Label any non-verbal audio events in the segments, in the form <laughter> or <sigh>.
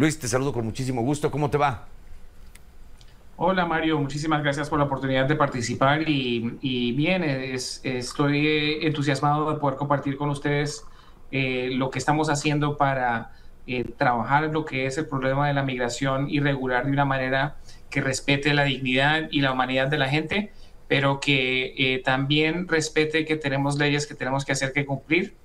Luis, te saludo con muchísimo gusto. ¿Cómo te va? Hola Mario, muchísimas gracias por la oportunidad de participar y, bien, estoy entusiasmado de poder compartir con ustedes eh, lo que estamos haciendo para eh, trabajar lo que es el problema de la migración irregular de una manera que respete la dignidad y la humanidad de la gente, pero que eh, también respete que tenemos leyes que tenemos que hacer que cumplir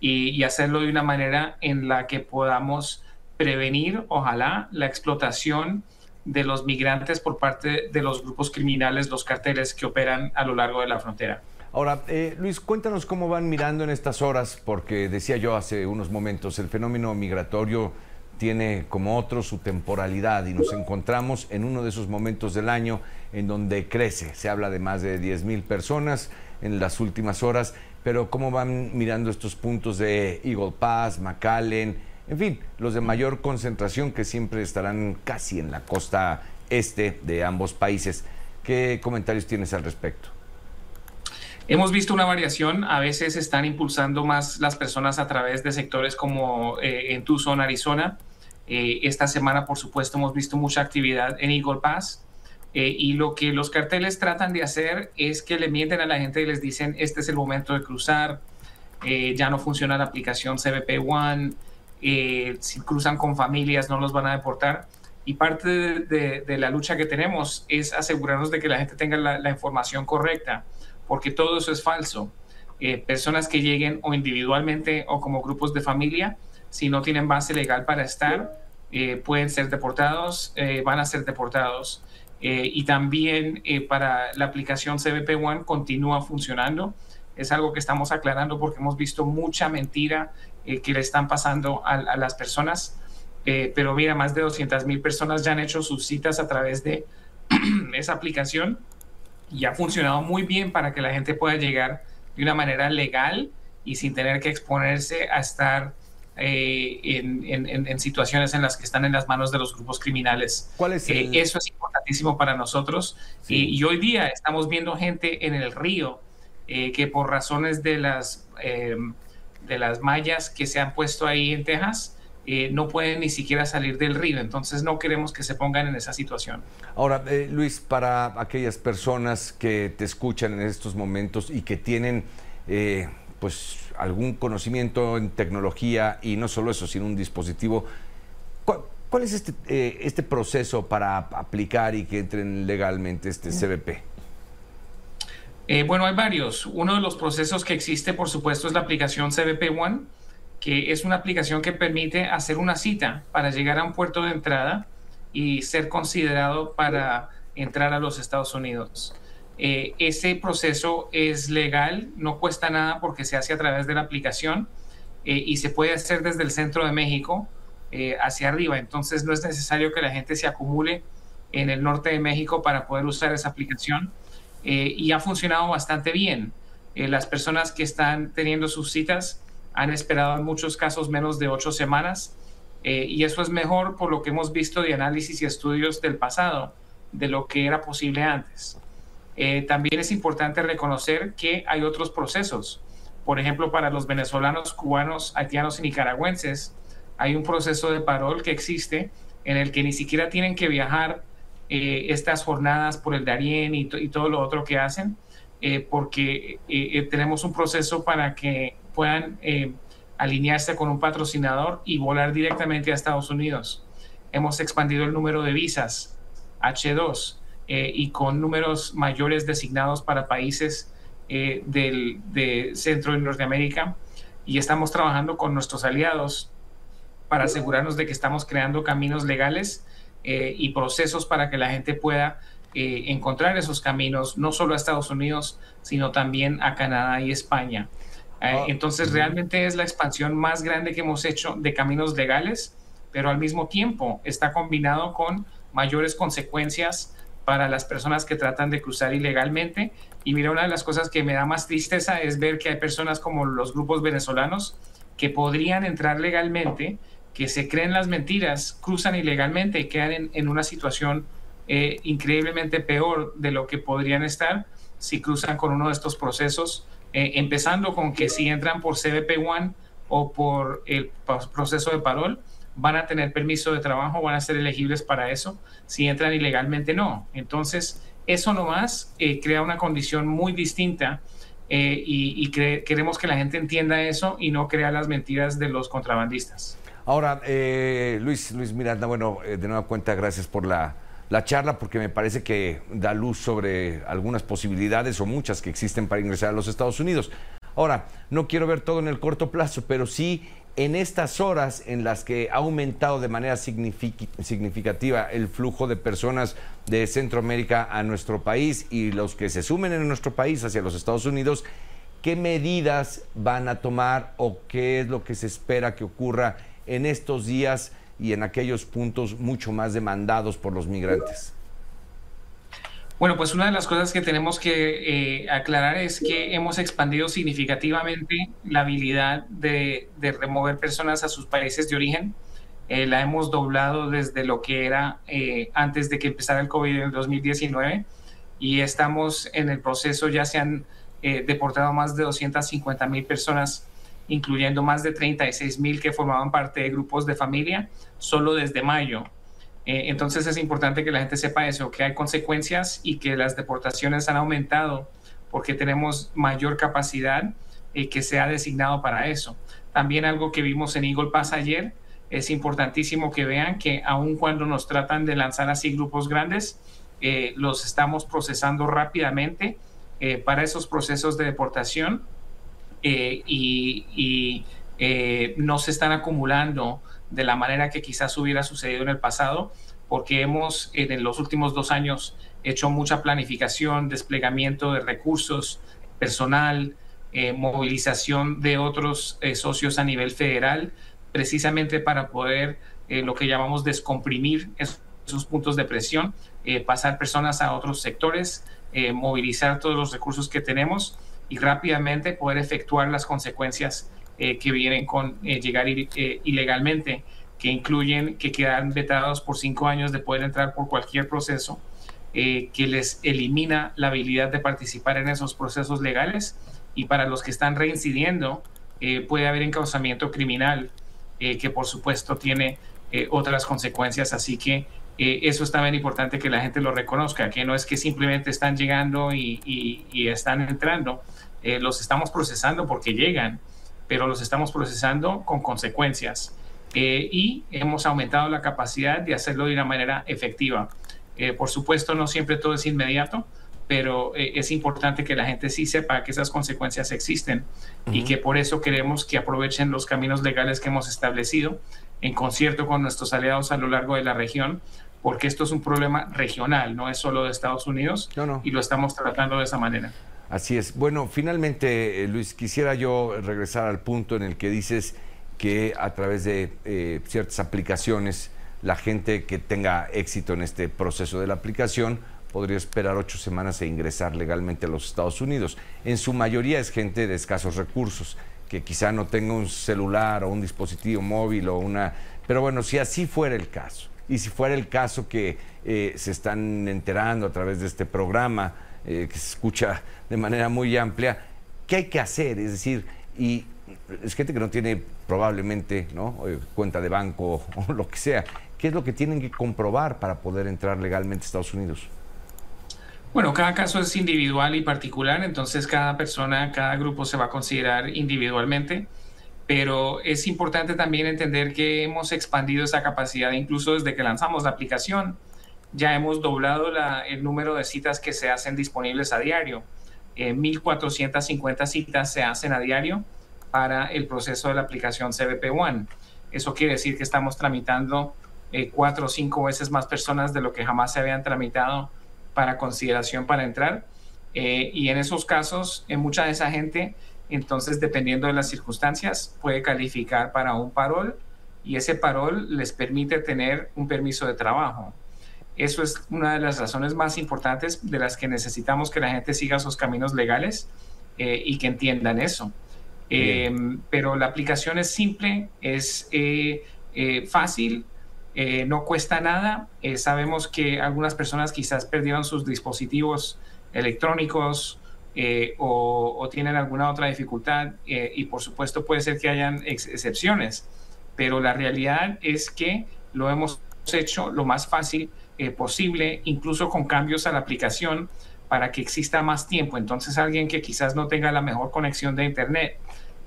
y, hacerlo de una manera en la que podamos prevenir, ojalá, la explotación de los migrantes por parte de los grupos criminales, los carteles que operan a lo largo de la frontera. Ahora, eh, Luis, cuéntanos cómo van mirando en estas horas, porque decía yo hace unos momentos, el fenómeno migratorio tiene como otro su temporalidad y nos encontramos en uno de esos momentos del año en donde crece. Se habla de más de 10 mil personas en las últimas horas, pero ¿cómo van mirando estos puntos de Eagle Pass, McAllen, en fin, los de mayor concentración que siempre estarán casi en la costa este de ambos países? ¿Qué comentarios tienes al respecto? Hemos visto una variación, a veces están impulsando más las personas a través de sectores como eh, en Tucson, Arizona, eh, esta semana, por supuesto, hemos visto mucha actividad en Eagle Pass. Eh, y lo que los carteles tratan de hacer es que le mienten a la gente y les dicen, este es el momento de cruzar, eh, ya no funciona la aplicación CBP One, si cruzan con familias no los van a deportar. Y parte de, la lucha que tenemos es asegurarnos de que la gente tenga la, la información correcta, porque todo eso es falso. personas que lleguen o individualmente o como grupos de familia, si no tienen base legal para estar, eh, pueden ser deportados, eh, van a ser deportados. Eh, y también para la aplicación CBP One continúa funcionando. Es algo que estamos aclarando porque hemos visto mucha mentira que le están pasando a, a las personas. pero mira, más de 200 mil personas ya han hecho sus citas a través de <clears throat> esa aplicación y ha funcionado muy bien para que la gente pueda llegar de una manera legal y sin tener que exponerse a estar eh, en, situaciones en las que están en las manos de los grupos criminales. ¿Cuál es eh, eso es importantísimo para nosotros. Y, hoy día estamos viendo gente en el río eh, que por razones de las, de las mallas que se han puesto ahí en Texas, no pueden ni siquiera salir del río. Entonces no queremos que se pongan en esa situación. Ahora, Luis, para aquellas personas que te escuchan en estos momentos y que tienen pues algún conocimiento en tecnología y no solo eso, sino un dispositivo. ¿Cuál, es este, eh, este proceso para aplicar y que entren legalmente este CBP? Eh, bueno, hay varios. Uno de los procesos que existe, por supuesto, es la aplicación CBP One, que es una aplicación que permite hacer una cita para llegar a un puerto de entrada y ser considerado para entrar a los Estados Unidos. Eh, ese proceso es legal, no cuesta nada porque se hace a través de la aplicación eh, y se puede hacer desde el centro de México hacia arriba. Entonces no es necesario que la gente se acumule en el norte de México para poder usar esa aplicación y ha funcionado bastante bien. las personas que están teniendo sus citas han esperado en muchos casos menos de ocho semanas y eso es mejor por lo que hemos visto de análisis y estudios del pasado de lo que era posible antes. Eh, también es importante reconocer que hay otros procesos. Por ejemplo, para los venezolanos, cubanos, haitianos y nicaragüenses, hay un proceso de parol que existe en el que ni siquiera tienen que viajar eh, estas jornadas por el Darién y, todo lo otro que hacen, eh, porque tenemos un proceso para que puedan alinearse con un patrocinador y volar directamente a Estados Unidos. Hemos expandido el número de visas H2 eh, y con números mayores designados para países eh, del, de Centro y Norteamérica. Y estamos trabajando con nuestros aliados para asegurarnos de que estamos creando caminos legales eh, y procesos para que la gente pueda encontrar esos caminos, no solo a Estados Unidos, sino también a Canadá y España. Ah, entonces, realmente es la expansión más grande que hemos hecho de caminos legales, pero al mismo tiempo está combinado con mayores consecuencias para las personas que tratan de cruzar ilegalmente. Y mira, una de las cosas que me da más tristeza es ver que hay personas como los grupos venezolanos que podrían entrar legalmente, que se creen las mentiras, cruzan ilegalmente y quedan en, una situación eh, increíblemente peor de lo que podrían estar si cruzan con uno de estos procesos, eh, empezando con que si entran por CBP One o por el proceso de parol, van a tener permiso de trabajo, van a ser elegibles para eso, si entran ilegalmente no. Entonces, eso nomás eh, crea una condición muy distinta eh, y, queremos que la gente entienda eso y no crea las mentiras de los contrabandistas. Ahora, eh, Luis, Luis Miranda, bueno, de nueva cuenta, gracias por la charla porque me parece que da luz sobre algunas posibilidades o muchas que existen para ingresar a los Estados Unidos. Ahora, no quiero ver todo en el corto plazo, pero sí en estas horas en las que ha aumentado de manera significativa el flujo de personas de Centroamérica a nuestro país y los que se sumen en nuestro país hacia los Estados Unidos, ¿qué medidas van a tomar o qué es lo que se espera que ocurra en estos días y en aquellos puntos mucho más demandados por los migrantes? Bueno, pues una de las cosas que tenemos que eh, aclarar es que hemos expandido significativamente la habilidad de, remover personas a sus países de origen. Eh, la hemos doblado desde lo que era eh, antes de que empezara el COVID en 2019 y estamos en el proceso, ya se han deportado más de 250 mil personas, incluyendo más de 36 mil que formaban parte de grupos de familia, solo desde mayo. Eh, entonces es importante que la gente sepa eso, que hay consecuencias y que las deportaciones han aumentado porque tenemos mayor capacidad eh, que se ha designado para eso. También algo que vimos en Eagle Pass ayer, es importantísimo que vean que aun cuando nos tratan de lanzar así grupos grandes, eh, los estamos procesando rápidamente para esos procesos de deportación y, y no se están acumulando de la manera que quizás hubiera sucedido en el pasado, porque hemos en los últimos dos años hecho mucha planificación, desplegamiento de recursos, personal, eh, movilización de otros eh, socios a nivel federal, precisamente para poder eh, lo que llamamos descomprimir esos, puntos de presión, pasar personas a otros sectores, movilizar todos los recursos que tenemos y rápidamente poder efectuar las consecuencias eh, que vienen con eh, llegar eh, ilegalmente, que incluyen que quedan vetados por cinco años de poder entrar por cualquier proceso, que les elimina la habilidad de participar en esos procesos legales. Y para los que están reincidiendo puede haber encauzamiento criminal, que por supuesto tiene otras consecuencias, así que eso es también importante que la gente lo reconozca, que no es que simplemente están llegando y, y están entrando, los estamos procesando porque llegan pero los estamos procesando con consecuencias. Eh, y hemos aumentado la capacidad de hacerlo de una manera efectiva. Eh, por supuesto, no siempre todo es inmediato, pero eh, es importante que la gente sí sepa que esas consecuencias existen y que por eso queremos que aprovechen los caminos legales que hemos establecido en concierto con nuestros aliados a lo largo de la región, porque esto es un problema regional, no es solo de Estados Unidos y lo estamos tratando de esa manera. Así es. Bueno, finalmente, eh, Luis, quisiera yo regresar al punto en el que dices que a través de eh, ciertas aplicaciones, la gente que tenga éxito en este proceso de la aplicación podría esperar ocho semanas e ingresar legalmente a los Estados Unidos. En su mayoría es gente de escasos recursos, que quizá no tenga un celular o un dispositivo móvil o una... Pero bueno, si así fuera el caso, y si fuera el caso que eh, se están enterando a través de este programa, eh, que se escucha de manera muy amplia, ¿qué hay que hacer? Es decir, y es gente que no tiene probablemente ¿no? Eh, cuenta de banco <laughs> o lo que sea. ¿Qué es lo que tienen que comprobar para poder entrar legalmente a Estados Unidos? Bueno, cada caso es individual y particular, entonces cada persona, cada grupo se va a considerar individualmente, pero es importante también entender que hemos expandido esa capacidad incluso desde que lanzamos la aplicación ya hemos doblado el número de citas que se hacen disponibles a diario. 1.450 eh, citas se hacen a diario para el proceso de la aplicación CBP One. Eso quiere decir que estamos tramitando eh, cuatro o cinco veces más personas de lo que jamás se habían tramitado para consideración para entrar. Eh, y en esos casos, en mucha de esa gente, entonces, dependiendo de las circunstancias, puede calificar para un parol y ese parol les permite tener un permiso de trabajo. Eso es una de las razones más importantes de las que necesitamos que la gente siga sus caminos legales eh, y que entiendan eso. Em, pero la aplicación es simple, es eh, eh, fácil, no cuesta nada. sabemos que algunas personas quizás perdieron sus dispositivos electrónicos o, o, tienen alguna otra dificultad y por supuesto puede ser que hayan excepciones pero la realidad es que lo hemos hecho lo más fácil eh, posible, incluso con cambios a la aplicación para que exista más tiempo. Entonces alguien que quizás no tenga la mejor conexión de Internet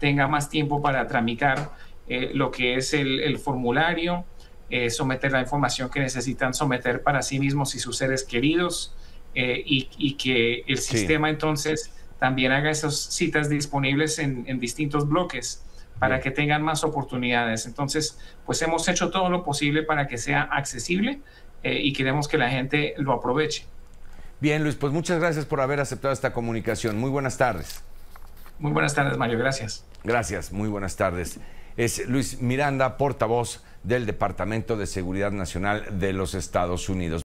tenga más tiempo para tramitar eh, lo que es el, formulario, eh, someter la información que necesitan someter para sí mismos y sus seres queridos y, que el sistema entonces también haga esas citas disponibles en, en distintos bloques para que tengan más oportunidades. Entonces, pues hemos hecho todo lo posible para que sea accesible eh, y queremos que la gente lo aproveche. Bien, Luis, pues muchas gracias por haber aceptado esta comunicación. Muy buenas tardes. Muy buenas tardes, Mario. Gracias. Gracias, muy buenas tardes. Es Luis Miranda, portavoz del Departamento de Seguridad Nacional de los Estados Unidos.